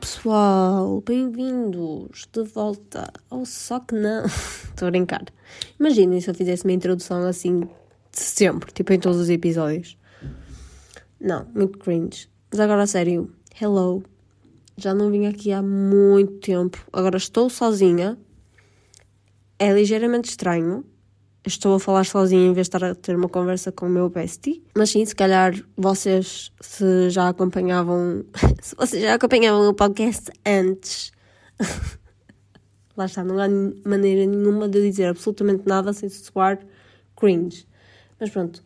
pessoal, bem-vindos de volta ao Só que não. Estou a brincar. Imaginem se eu fizesse uma introdução assim de sempre, tipo em todos os episódios. Não, muito cringe. Mas agora a sério, hello. Já não vim aqui há muito tempo. Agora estou sozinha. É ligeiramente estranho, estou a falar sozinha em vez de estar a ter uma conversa com o meu bestie. Mas sim, se calhar vocês se já acompanhavam, se vocês já acompanhavam o podcast antes, lá está, não há maneira nenhuma de dizer absolutamente nada sem soar cringe. Mas pronto,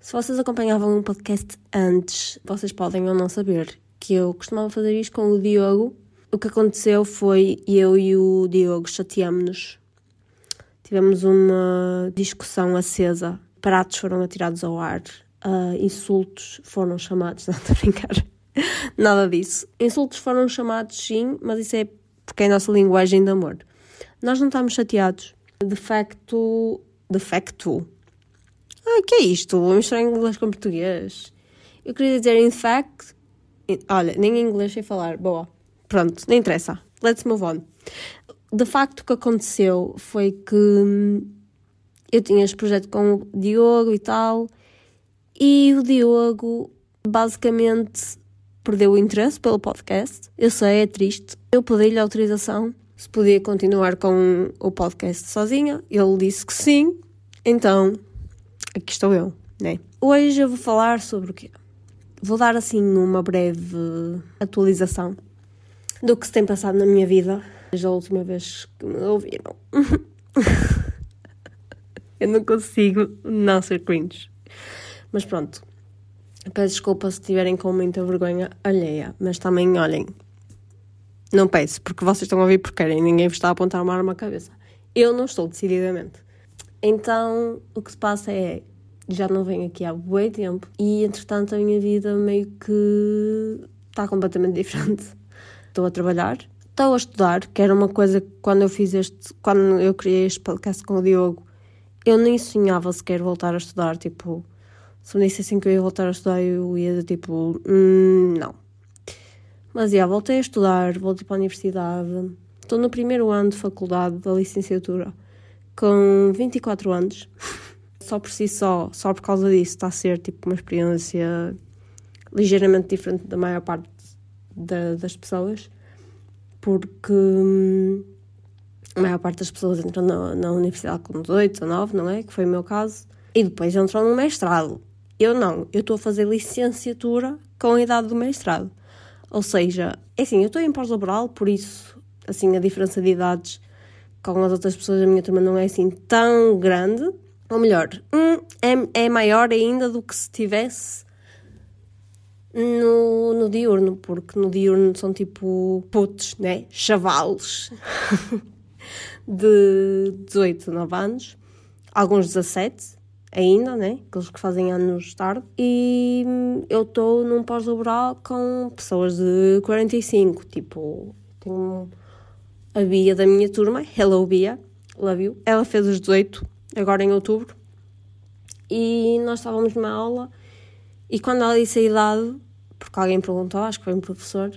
se vocês acompanhavam o podcast antes, vocês podem ou não saber que eu costumava fazer isto com o Diogo. O que aconteceu foi eu e o Diogo chateámos-nos Tivemos uma discussão acesa, pratos foram atirados ao ar, uh, insultos foram chamados, não estou a brincar, nada disso. Insultos foram chamados sim, mas isso é porque é a nossa linguagem de amor. Nós não estamos chateados. De facto. De facto. Ah, que é isto? Vou misturar inglês com português. Eu queria dizer in fact. Olha, nem em inglês sei falar. Boa. Pronto, não interessa. Let's move on de facto o que aconteceu foi que hum, eu tinha este projeto com o Diogo e tal, e o Diogo basicamente perdeu o interesse pelo podcast. Eu sei, é triste. Eu pedi-lhe autorização se podia continuar com o podcast sozinha. Ele disse que sim. Então, aqui estou eu, né? Hoje eu vou falar sobre o quê? Vou dar assim uma breve atualização do que se tem passado na minha vida desde a última vez que me ouviram. eu não consigo não ser cringe. Mas pronto. Peço desculpa se estiverem com muita vergonha alheia, mas também olhem. Não peço, porque vocês estão a ouvir porque querem, ninguém vos está a apontar uma arma à cabeça. Eu não estou, decididamente. Então, o que se passa é. Já não venho aqui há bom tempo e, entretanto, a minha vida meio que está completamente diferente. Estou a trabalhar, estou a estudar, que era uma coisa que quando eu fiz este, quando eu criei este podcast com o Diogo, eu nem sonhava sequer voltar a estudar, tipo, se me dissessem que eu ia voltar a estudar, eu ia tipo, hum, não. Mas, já, voltei a estudar, voltei para a universidade, estou no primeiro ano de faculdade da licenciatura, com 24 anos. só por si só, só por causa disso, está a ser, tipo, uma experiência ligeiramente diferente da maior parte da, das pessoas porque hum, a maior parte das pessoas entram na, na universidade com 18, 19, não é? Que foi o meu caso. E depois entram no mestrado. Eu não, eu estou a fazer licenciatura com a idade do mestrado. Ou seja, é assim, eu estou em pós-laboral, por isso, assim, a diferença de idades com as outras pessoas da minha turma não é assim tão grande. Ou melhor, é, é maior ainda do que se tivesse no, no diurno, porque no diurno são tipo putos, né? Chavalos de 18, 19 anos, alguns 17 ainda, né? Aqueles que fazem anos tarde. E eu estou num pós-laboral com pessoas de 45, tipo, tenho a Bia da minha turma, Hello Bia, love you. Ela fez os 18, agora em outubro, e nós estávamos numa aula e quando ela disse a idade, porque alguém perguntou, acho que foi um professor,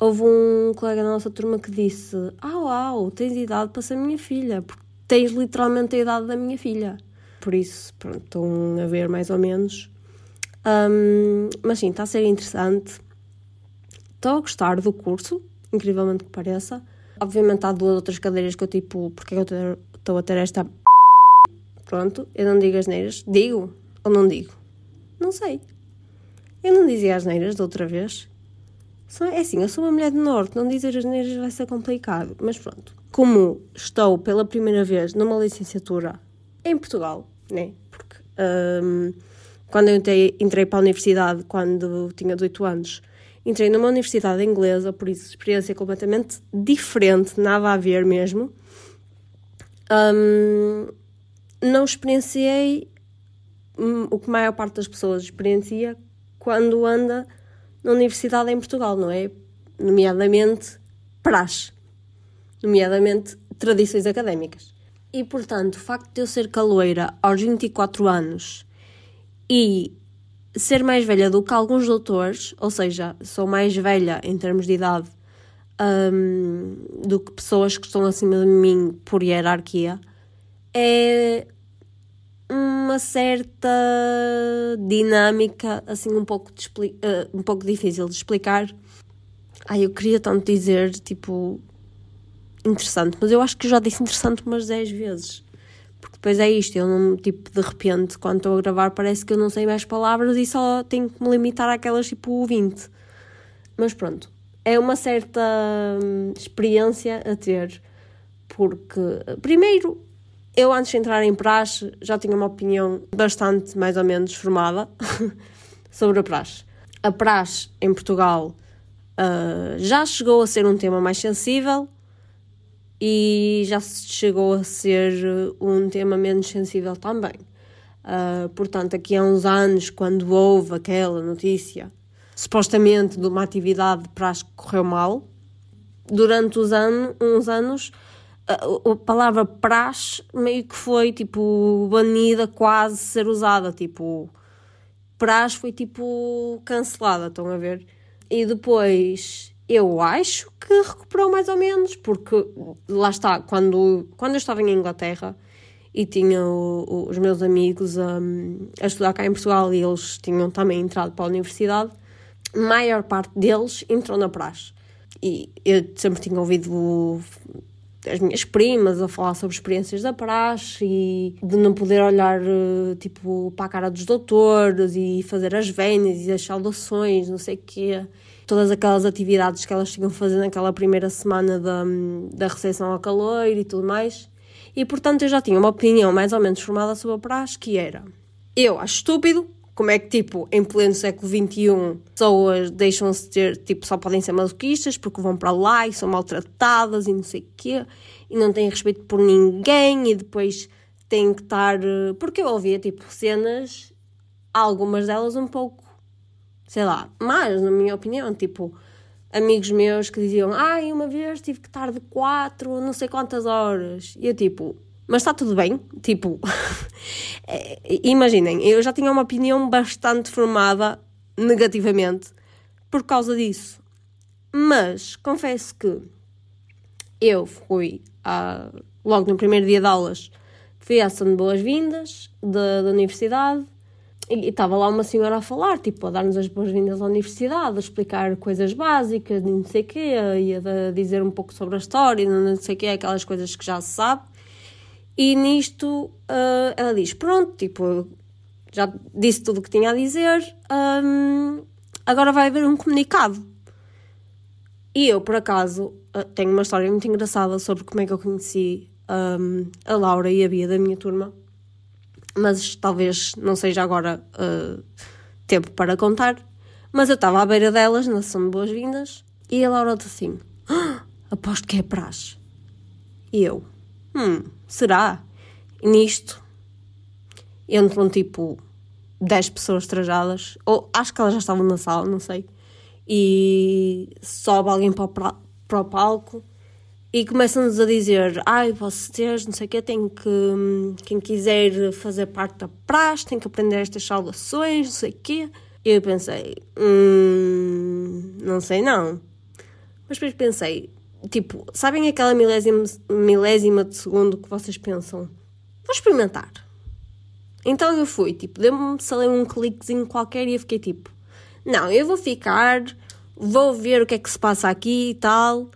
houve um colega da nossa turma que disse: Ah, uau, tens idade para ser minha filha, porque tens literalmente a idade da minha filha. Por isso, pronto, estão a ver mais ou menos. Um, mas sim, está a ser interessante. Estou a gostar do curso, incrivelmente que pareça. Obviamente há duas outras cadeiras que eu tipo, porque é que eu estou a ter esta. Pronto, eu não digo as neiras. Digo ou não digo? Não sei. Eu não dizia as neiras da outra vez. É assim, eu sou uma mulher do norte, não dizer as neiras vai ser complicado. Mas pronto. Como estou pela primeira vez numa licenciatura em Portugal, né? Porque um, quando eu entrei, entrei para a universidade, quando tinha 18 anos, entrei numa universidade inglesa, por isso experiência completamente diferente, nada a ver mesmo. Um, não experienciei hum, o que a maior parte das pessoas experiencia, quando anda na universidade em Portugal, não é? Nomeadamente praxe, nomeadamente tradições académicas. E, portanto, o facto de eu ser caloeira aos 24 anos e ser mais velha do que alguns doutores, ou seja, sou mais velha em termos de idade um, do que pessoas que estão acima de mim por hierarquia, é uma certa dinâmica assim um pouco, de uh, um pouco difícil de explicar. Ai, eu queria tanto dizer, tipo, interessante, mas eu acho que já disse interessante umas 10 vezes. Porque depois é isto, eu não, tipo, de repente, quando estou a gravar, parece que eu não sei mais palavras e só tenho que me limitar àquelas tipo 20. Mas pronto, é uma certa hum, experiência a ter, porque, primeiro, eu antes de entrar em praxe já tinha uma opinião bastante mais ou menos formada sobre a praxe. A praxe em Portugal uh, já chegou a ser um tema mais sensível e já chegou a ser um tema menos sensível também. Uh, portanto, aqui há uns anos, quando houve aquela notícia supostamente de uma atividade de praxe que correu mal. Durante os uns anos, a, palavra praxe meio que foi tipo banida, quase ser usada. Tipo, praxe foi tipo cancelada, estão a ver? E depois eu acho que recuperou mais ou menos, porque lá está, quando, quando eu estava em Inglaterra e tinha o, o, os meus amigos a estudar cá em Portugal e eles tinham também entrado para a universidade maior parte deles entrou na praxe. E eu sempre tinha ouvido as minhas primas a falar sobre experiências da praxe e de não poder olhar tipo para a cara dos doutores e fazer as vendas e as saudações, não sei o quê. Todas aquelas atividades que elas tinham fazer naquela primeira semana da, da recepção ao calor e tudo mais. E portanto eu já tinha uma opinião mais ou menos formada sobre a praxe que era eu acho estúpido como é que, tipo, em pleno século XXI, pessoas deixam-se ter, tipo, só podem ser masoquistas porque vão para lá e são maltratadas e não sei o quê, e não têm respeito por ninguém, e depois têm que estar. Eh, porque eu ouvia, tipo, cenas, algumas delas um pouco, sei lá, mais, na minha opinião, tipo, amigos meus que diziam, ai, uma vez tive que estar de quatro, não sei quantas horas, e eu, tipo, mas está tudo bem. Tipo, é, imaginem, eu já tinha uma opinião bastante formada negativamente por causa disso. Mas confesso que eu fui a, logo no primeiro dia de aulas, fui à de boas-vindas da, da universidade e estava lá uma senhora a falar, tipo, a dar-nos as boas-vindas à universidade, a explicar coisas básicas, não sei o quê, e a dizer um pouco sobre a história, não sei o quê, aquelas coisas que já se sabe. E nisto uh, ela diz: Pronto, tipo, já disse tudo o que tinha a dizer, um, agora vai haver um comunicado. E eu, por acaso, uh, tenho uma história muito engraçada sobre como é que eu conheci um, a Laura e a Bia da minha turma, mas talvez não seja agora uh, tempo para contar. Mas eu estava à beira delas, na sessão de boas-vindas, e a Laura disse assim: ah, Aposto que é praxe. E eu: Hum, será? E nisto entram tipo 10 pessoas trajadas, ou acho que elas já estavam na sala, não sei, e sobe alguém para o, para o palco e começam-nos a dizer: Ai, vocês, não sei o quê, tem que. Quem quiser fazer parte da praxe tem que aprender estas saudações, não sei o quê. E eu pensei: Hum, não sei não. Mas depois pensei: Tipo, sabem aquela milésima, milésima de segundo que vocês pensam? Vou experimentar. Então eu fui, tipo, deu-me, um cliquezinho qualquer e eu fiquei tipo, não, eu vou ficar, vou ver o que é que se passa aqui e tal,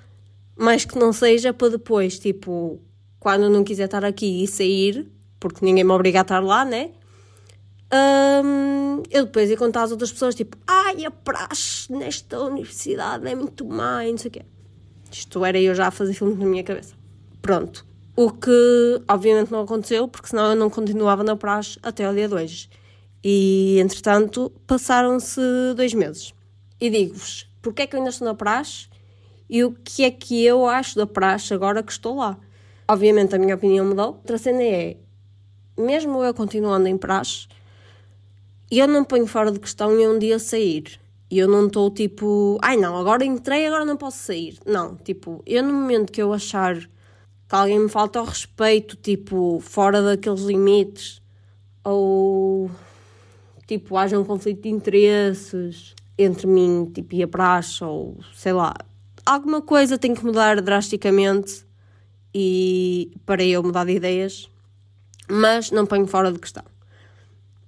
mas que não seja para depois, tipo, quando eu não quiser estar aqui e sair, porque ninguém me obriga a estar lá, né? Um, eu depois ia contar às outras pessoas, tipo, ai, a praxe nesta universidade é muito má e não sei o quê. Isto era eu já a fazer filmes na minha cabeça. Pronto. O que obviamente não aconteceu, porque senão eu não continuava na praxe até o dia 2. E entretanto passaram-se dois meses. E digo-vos, porque é que eu ainda estou na praxe e o que é que eu acho da praxe agora que estou lá. Obviamente a minha opinião mudou. Outra cena é, mesmo eu continuando em praxe, eu não ponho fora de questão em um dia sair. E eu não estou tipo, ai não, agora entrei, agora não posso sair. Não, tipo, eu no momento que eu achar que alguém me falta ao respeito, tipo, fora daqueles limites, ou tipo, haja um conflito de interesses entre mim tipo, e a praxe, ou sei lá, alguma coisa tem que mudar drasticamente e para eu mudar de ideias, mas não ponho fora de questão.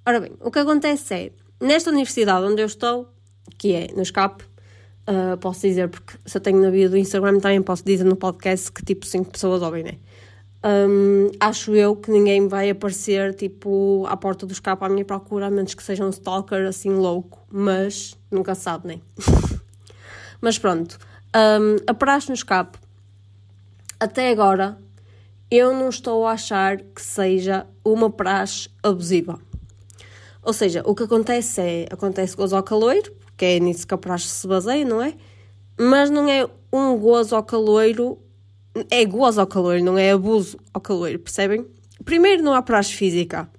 Ora bem, o que acontece é, nesta universidade onde eu estou, que é no SCAP, uh, posso dizer, porque se eu tenho na bio do Instagram também posso dizer no podcast que tipo 5 pessoas ouvem, né? Um, acho eu que ninguém vai aparecer tipo à porta do escape à minha procura, a menos que seja um stalker assim louco, mas nunca sabe, né? mas pronto, um, a praxe no escape, até agora, eu não estou a achar que seja uma praxe abusiva. Ou seja, o que acontece é, acontece gozo ao caloiro, que é nisso que a praxe se baseia, não é? Mas não é um gozo ao caloiro, é gozo ao caloiro, não é abuso ao caloiro, percebem? Primeiro, não há praxe física.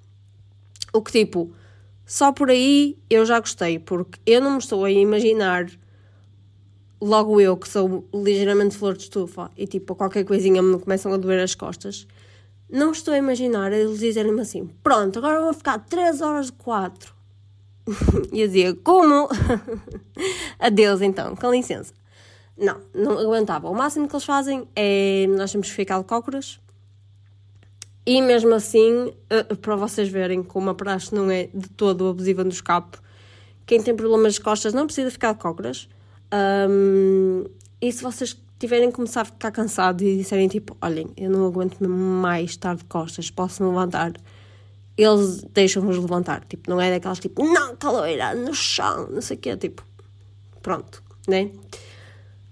O que tipo, só por aí eu já gostei, porque eu não me estou a imaginar, logo eu que sou ligeiramente flor de estufa e tipo, qualquer coisinha me começam a doer as costas não estou a imaginar eles dizerem-me assim: pronto, agora vou ficar 3 horas de 4. eu dizia: como? Adeus então, com licença. Não, não aguentava. O máximo que eles fazem é nós temos que ficar de cócoras. E mesmo assim, eh, para vocês verem como a praxe não é de todo abusiva no escape, quem tem problemas de costas não precisa ficar de cócoras. Um, e se vocês tiverem começar a ficar cansados e disserem tipo, olhem, eu não aguento mais estar de costas, posso me levantar, eles deixam-vos levantar. Tipo, não é daquelas tipo, não, caloeira, no chão, não sei o quê, tipo, pronto, né?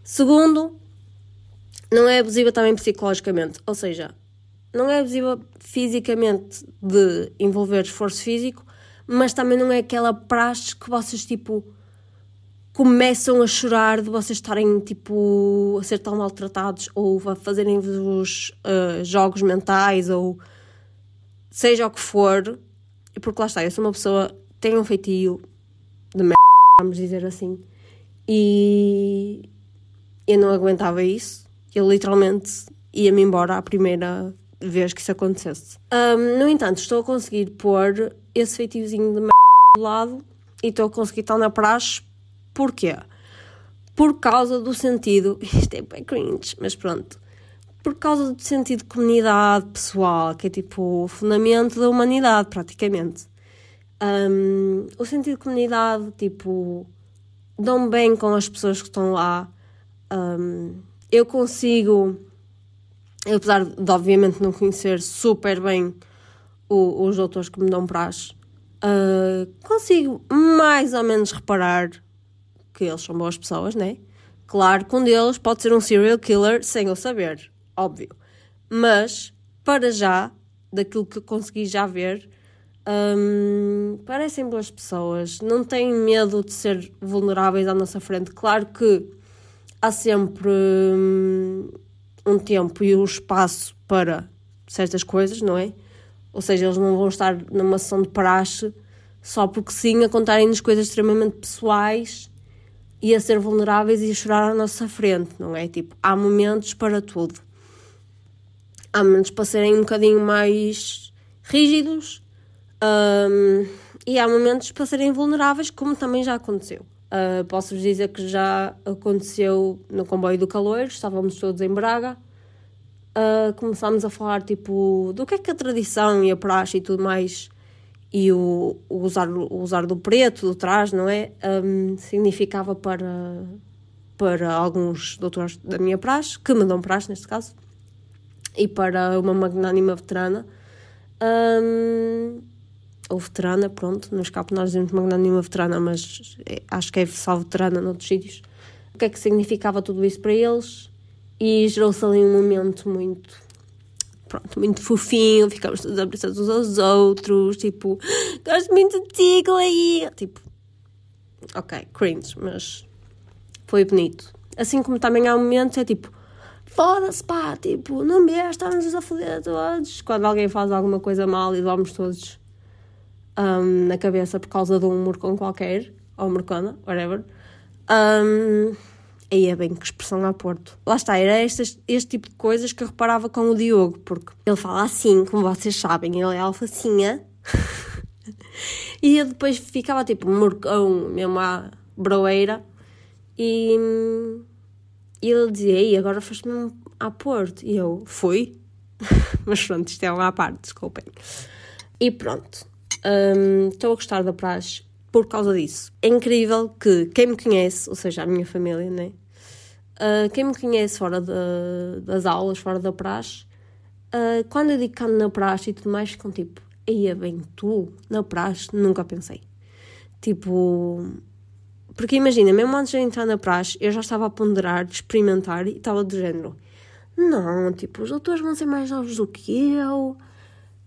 Segundo, não é abusiva também psicologicamente, ou seja, não é abusiva fisicamente de envolver esforço físico, mas também não é aquela praxe que vocês tipo começam a chorar de vocês estarem tipo a ser tão maltratados ou a fazerem-vos uh, jogos mentais ou seja o que for, porque lá está, eu sou uma pessoa tenho um feitio de merda, vamos dizer assim, e eu não aguentava isso. Eu literalmente ia-me embora a primeira vez que isso acontecesse. Um, no entanto, estou a conseguir pôr esse feitiozinho de merda de lado e estou a conseguir estar na praxe Porquê? Por causa do sentido, isto é bem cringe, mas pronto, por causa do sentido de comunidade pessoal, que é tipo o fundamento da humanidade, praticamente. Um, o sentido de comunidade, tipo, dão bem com as pessoas que estão lá. Um, eu consigo, apesar de obviamente não conhecer super bem o, os doutores que me dão praxe, uh, consigo mais ou menos reparar que eles são boas pessoas, né? Claro que um deles pode ser um serial killer sem eu saber, óbvio. Mas, para já, daquilo que consegui já ver, hum, parecem boas pessoas, não têm medo de ser vulneráveis à nossa frente. Claro que há sempre hum, um tempo e um espaço para certas coisas, não é? Ou seja, eles não vão estar numa sessão de praxe só porque sim a contarem-nos coisas extremamente pessoais e a ser vulneráveis e a chorar à nossa frente, não é? Tipo, há momentos para tudo. Há momentos para serem um bocadinho mais rígidos um, e há momentos para serem vulneráveis, como também já aconteceu. Uh, Posso-vos dizer que já aconteceu no comboio do calor, estávamos todos em Braga, uh, começámos a falar tipo do que é que a tradição e a praxe e tudo mais e o, o, usar, o usar do preto, do trás, não é? Um, significava para, para alguns doutores da minha praxe, que me dão praxe neste caso, e para uma magnânima veterana. Um, ou veterana, pronto, no escape nós dizemos magnânima veterana, mas é, acho que é só veterana noutros sítios. O que é que significava tudo isso para eles? E gerou-se ali um momento muito pronto, muito fofinho, ficámos todos abraçados uns aos outros, tipo, gosto muito de ti, aí. Tipo, ok, cringe, mas foi bonito. Assim como também há momentos, é tipo, foda-se pá, tipo, não me estamos a foder todos. Quando alguém faz alguma coisa mal e vamos todos um, na cabeça por causa de um morcão qualquer, ou morcona, whatever. Um, Aí é bem que expressão a Porto. Lá está, era este, este tipo de coisas que eu reparava com o Diogo, porque ele fala assim, como vocês sabem, ele é alfacinha. e eu depois ficava tipo morcão, mesmo à broeira. E, E ele dizia, e agora foste-me a Porto. E eu, fui. Mas pronto, isto é uma à parte, desculpem. E pronto. Hum, estou um, a gostar da praxe por causa disso. É incrível que quem me conhece, ou seja, a minha família, né? Uh, quem me conhece fora de, das aulas, fora da praxe, uh, quando eu digo que ando na praxe e tudo mais, ficam tipo, ia bem, tu, na praxe, nunca pensei. Tipo, porque imagina, mesmo antes de entrar na praxe, eu já estava a ponderar, experimentar e estava do género. Não, tipo, os doutores vão ser mais novos do que eu.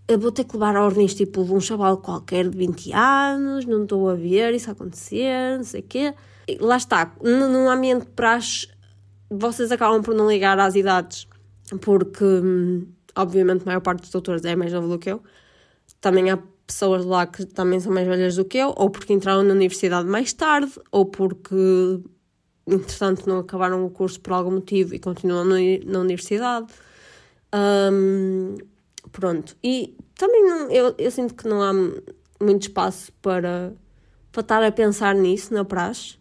Eu vou ter que levar ordens tipo de um chaval qualquer de 20 anos, não estou a ver isso acontecer, não sei o quê. E lá está, num ambiente de praxe, vocês acabam por não ligar às idades, porque hum, obviamente a maior parte dos doutores é mais novo do que eu. Também há pessoas lá que também são mais velhas do que eu, ou porque entraram na universidade mais tarde, ou porque, entretanto, não acabaram o curso por algum motivo e continuam na universidade. Um, pronto. E também não, eu, eu sinto que não há muito espaço para, para estar a pensar nisso na praxe,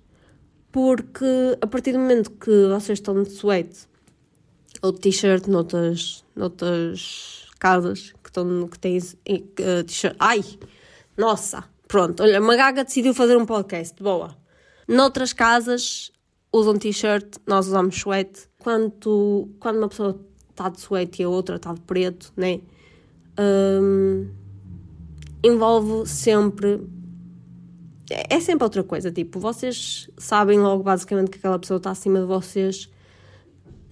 porque a partir do momento que vocês estão de suéte ou de t-shirt noutras, noutras casas estão, que têm uh. Ai! Nossa! Pronto, olha, uma gaga decidiu fazer um podcast, boa. Noutras casas usam t-shirt, nós usamos suéte. Quando, quando uma pessoa está de suéte e a outra está de preto, né? Um, envolve sempre. É, é sempre outra coisa, tipo, vocês sabem logo basicamente que aquela pessoa está acima de vocês,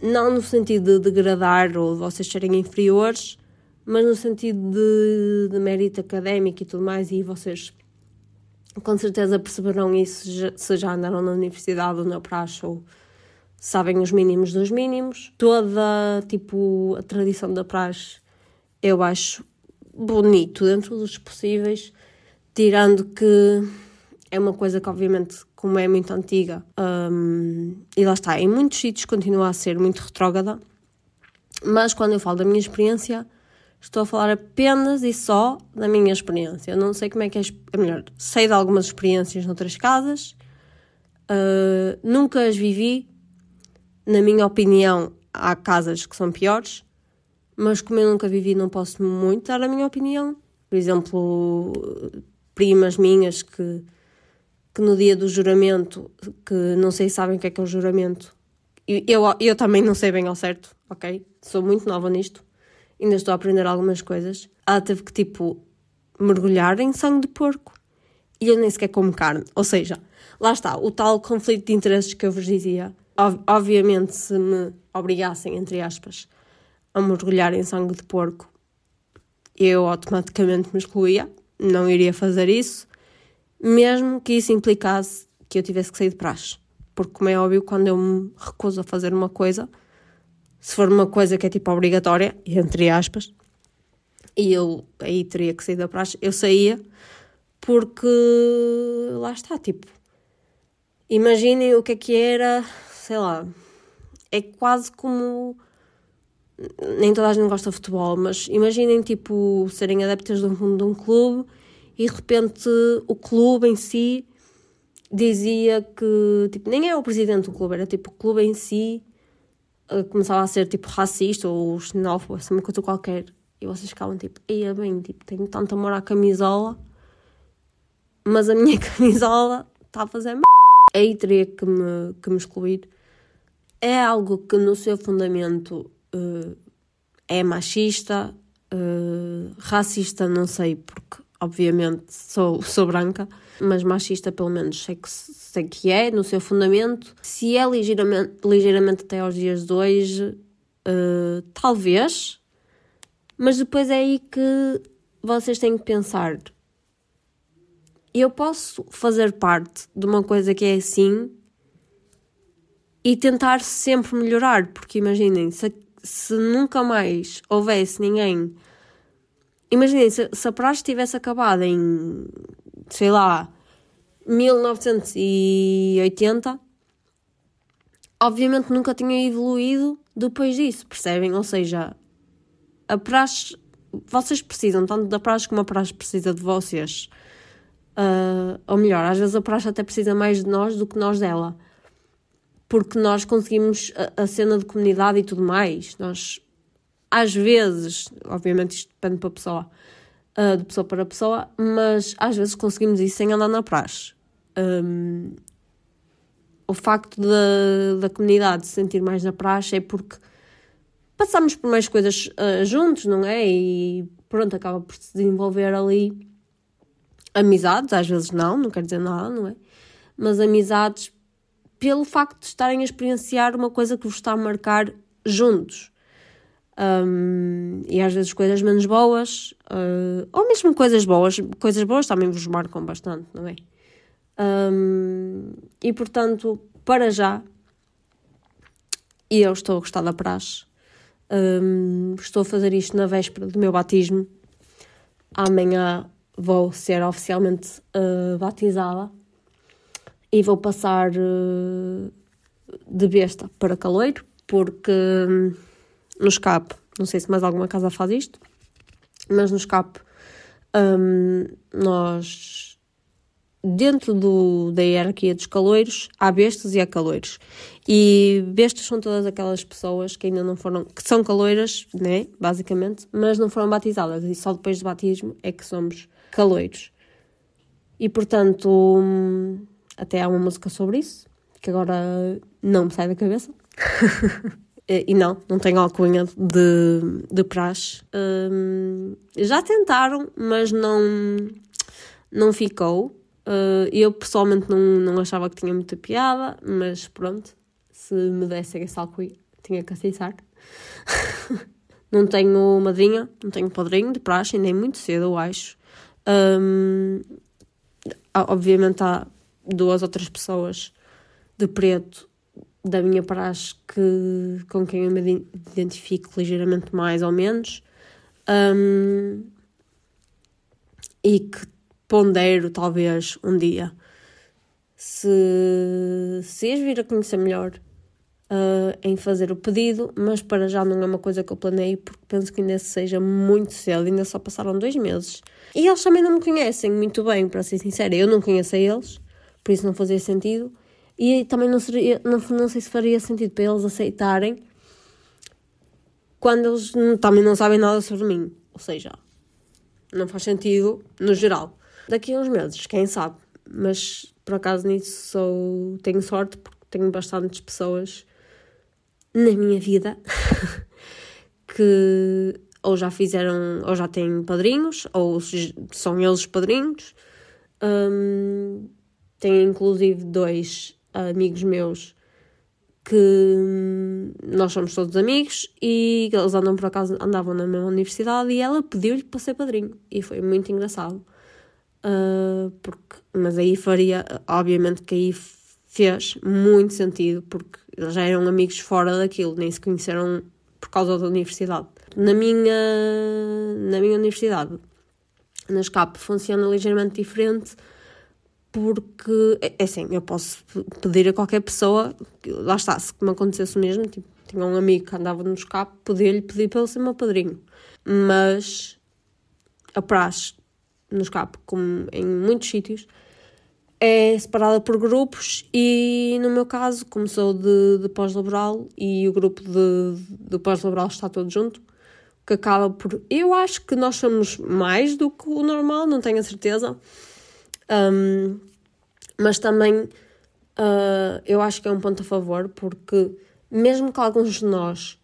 não no sentido de degradar ou de vocês serem inferiores, mas no sentido de, de mérito académico e tudo mais, e vocês com certeza perceberão isso se já andaram na universidade ou na praxe ou sabem os mínimos dos mínimos. Toda, tipo, a tradição da praxe eu acho bonito dentro dos possíveis, tirando que é uma coisa que obviamente como é muito antiga um, e lá está, em muitos sítios continua a ser muito retrógrada, mas quando eu falo da minha experiência Estou a falar apenas e só da minha experiência. Eu não sei como é que é, é melhor. Sei de algumas experiências noutras casas, uh, nunca as vivi. Na minha opinião, há casas que são piores, mas como eu nunca vivi, não posso muito dar a minha opinião. Por exemplo, primas minhas que, que no dia do juramento, que não sei se sabem o que é que é o juramento, eu, eu, eu também não sei bem ao certo, ok? Sou muito nova nisto ainda estou a aprender algumas coisas. Ela teve que, tipo, mergulhar em sangue de porco. E eu nem sequer como carne. Ou seja, lá está, o tal conflito de interesses que eu vos dizia. Obviamente, se me obrigassem, entre aspas, a mergulhar em sangue de porco, eu automaticamente me excluía. Não iria fazer isso, mesmo que isso implicasse que eu tivesse que sair de praxe. Porque, como é óbvio, quando eu me recuso a fazer uma coisa, se for uma coisa que é tipo obrigatória, entre aspas, e eu aí teria que sair da praxe, eu saía porque lá está, tipo, imaginem o que é que era, sei lá, é quase como nem toda a gente gosta de futebol, mas imaginem tipo serem adeptas de um, de um clube e de repente o clube em si dizia que tipo, nem é o presidente do clube, era tipo o clube em si começava a ser tipo racista ou xenófobo, assim, uma coisa qualquer. E vocês ficavam tipo, ia bem, tipo, tenho tanto amor à camisola, mas a minha camisola está a fazer m... Aí teria que me, que me excluir. É algo que no seu fundamento uh, é machista, uh, racista, não sei, porque obviamente sou, sou branca, mas machista pelo menos sei que, sei que é, no seu fundamento. Se é ligeiramente, ligeiramente até aos dias de hoje, uh, talvez, mas depois é aí que vocês têm que pensar. Eu posso fazer parte de uma coisa que é assim e tentar sempre melhorar, porque imaginem, se, se nunca mais houvesse ninguém Imaginem, se, se a praxe tivesse acabado em, sei lá, 1980, obviamente nunca tinha evoluído depois disso, percebem? Ou seja, a praxe, vocês precisam tanto da praxe como a praxe precisa de vocês. Uh, ou melhor, às vezes a praxe até precisa mais de nós do que nós dela. porque nós conseguimos a, a cena de comunidade e tudo mais. Nós, às vezes, obviamente isto depende para pessoa, uh, de pessoa para pessoa, mas às vezes conseguimos isso sem andar na praxe. Um, o facto da, da comunidade se sentir mais na praxe é porque passamos por mais coisas uh, juntos, não é? E pronto, acaba por se desenvolver ali amizades, às vezes não, não quer dizer nada, não é? Mas amizades pelo facto de estarem a experienciar uma coisa que vos está a marcar juntos. Um, e às vezes coisas menos boas, uh, ou mesmo coisas boas, coisas boas também vos marcam bastante, não é? Um, e portanto, para já, e eu estou a gostar da praxe, um, estou a fazer isto na véspera do meu batismo. Amanhã vou ser oficialmente uh, batizada e vou passar uh, de besta para caloiro, porque no escape, não sei se mais alguma casa faz isto, mas no escape um, nós dentro do, da hierarquia dos caloiros, há bestas e há caloiros. E bestas são todas aquelas pessoas que ainda não foram, que são caloiras, né, basicamente, mas não foram batizadas. E só depois do batismo é que somos caloiros. E portanto, hum, até há uma música sobre isso, que agora não me sai da cabeça. e não, não tenho alcunha de, de praxe. Um, já tentaram, mas não, não ficou. Uh, eu pessoalmente não, não achava que tinha muita piada, mas pronto, se me dessem esse alcunha, tinha que aceitar. não tenho madrinha, não tenho padrinho de praxe, nem muito cedo, eu acho. Um, obviamente há duas outras pessoas de preto da minha praxe que, com quem eu me identifico ligeiramente mais ou menos. Um, e que pondero, talvez, um dia, se, se és vir a conhecer melhor uh, em fazer o pedido, mas para já não é uma coisa que eu planeio, porque penso que ainda seja muito cedo, ainda só passaram dois meses. E eles também não me conhecem muito bem, para ser sincera. Eu não conheço a eles, por isso não fazia sentido. E também não, seria, não, não sei se faria sentido para eles aceitarem quando eles também não sabem nada sobre mim. Ou seja, não faz sentido no geral. Daqui a uns meses, quem sabe? Mas por acaso nisso sou, tenho sorte porque tenho bastantes pessoas na minha vida que ou já fizeram, ou já têm padrinhos, ou são eles os padrinhos. Um, tenho inclusive dois amigos meus que hum, nós somos todos amigos e eles andam por acaso andavam na mesma universidade e ela pediu-lhe para ser padrinho e foi muito engraçado. Uh, porque, mas aí faria, obviamente que aí fez muito sentido, porque eles já eram amigos fora daquilo, nem se conheceram por causa da universidade. Na minha, na minha universidade, na SCAP, funciona ligeiramente diferente, porque, é, é assim, eu posso pedir a qualquer pessoa, lá está, se me acontecesse o mesmo, tipo, tinha um amigo que andava no SCAP, podia-lhe pedir para ele ser meu padrinho. Mas a praxe no escape, como em muitos sítios, é separada por grupos e, no meu caso, como sou de, de pós-laboral e o grupo de, de pós-laboral está todo junto, que acaba por... Eu acho que nós somos mais do que o normal, não tenho a certeza, um, mas também uh, eu acho que é um ponto a favor, porque mesmo que alguns de nós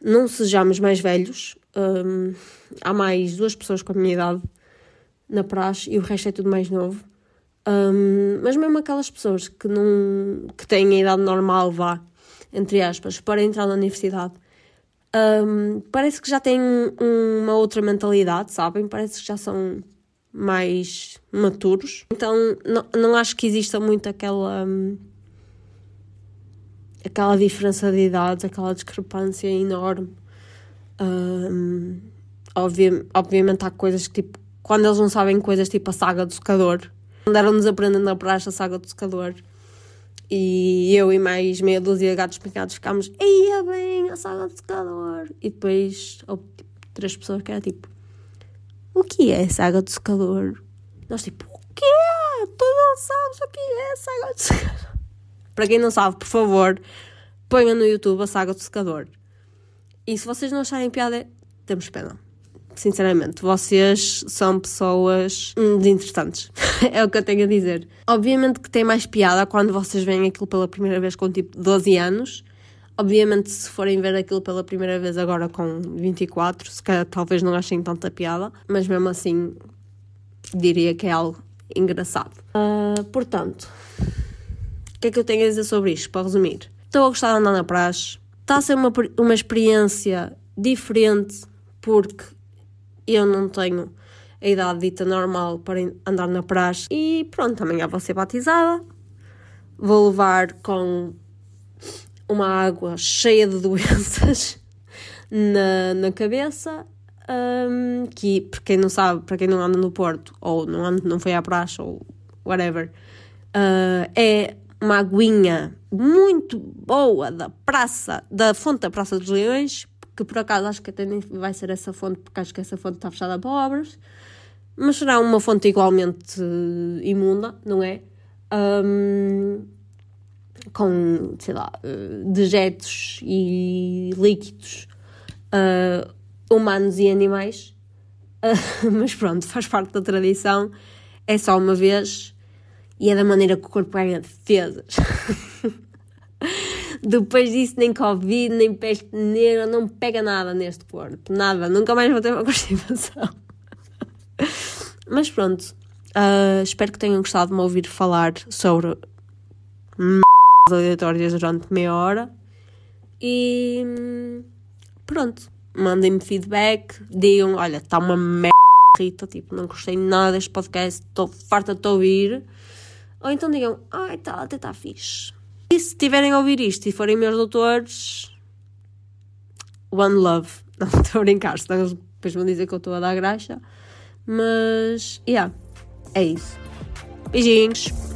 não sejamos mais velhos, um, há mais duas pessoas com a minha idade na praxe e o resto é tudo mais novo. Um, mas mesmo aquelas pessoas que não que têm a idade normal, vá, entre aspas, para entrar na universidade, um, parece que já têm uma outra mentalidade, sabem? Parece que já são mais maturos. Então não, não acho que exista muito aquela. Um, aquela diferença de idades, aquela discrepância enorme. Um, obvi obviamente há coisas que tipo quando eles não sabem coisas tipo a saga do secador. Andaram-nos aprendendo a praxe a saga do secador. E eu e mais meia dúzia de gatos pingados ficámos, ia bem, a saga do secador. E depois houve tipo, três pessoas que era tipo, o que é saga do secador? Nós tipo, o quê? Tu não sabes o que é saga do secador? Para quem não sabe, por favor, ponha no YouTube a saga do secador. E se vocês não acharem piada, temos pena. Sinceramente, vocês são pessoas desinteressantes. é o que eu tenho a dizer. Obviamente que tem mais piada quando vocês veem aquilo pela primeira vez com tipo 12 anos. Obviamente, se forem ver aquilo pela primeira vez agora com 24, se calhar talvez não achem tanta piada, mas mesmo assim diria que é algo engraçado. Uh, portanto, o que é que eu tenho a dizer sobre isto, para resumir? Estou a gostar de andar na praxe, está a ser uma, uma experiência diferente porque eu não tenho a idade dita normal para andar na praxe e pronto, amanhã vou ser batizada. Vou levar com uma água cheia de doenças na, na cabeça. Um, que, para quem não sabe, para quem não anda no Porto, ou não, anda, não foi à praxe, ou whatever, uh, é uma aguinha muito boa da praça, da fonte da Praça dos Leões, que por acaso acho que até nem vai ser essa fonte, porque acho que essa fonte está fechada para obras, mas será uma fonte igualmente imunda, não é? Um, com, sei lá, uh, dejetos e líquidos uh, humanos e animais. Uh, mas pronto, faz parte da tradição. É só uma vez e é da maneira que o corpo ganha defesas. Depois disso, nem Covid, nem peste negra, não pega nada neste corpo. Nada. Nunca mais vou ter uma constipação. Mas pronto. Uh, espero que tenham gostado de me ouvir falar sobre aleatórias durante meia hora. E pronto. Mandem-me feedback. Digam: olha, está uma merda, Rita. Tipo, não gostei nada deste podcast. Estou farta de ouvir. Ou então digam: ai, está, até está fixe. E se tiverem a ouvir isto e forem meus doutores, one love. Não estou a brincar, senão depois vão dizer que eu estou a dar graxa. Mas, yeah, é isso. Beijinhos.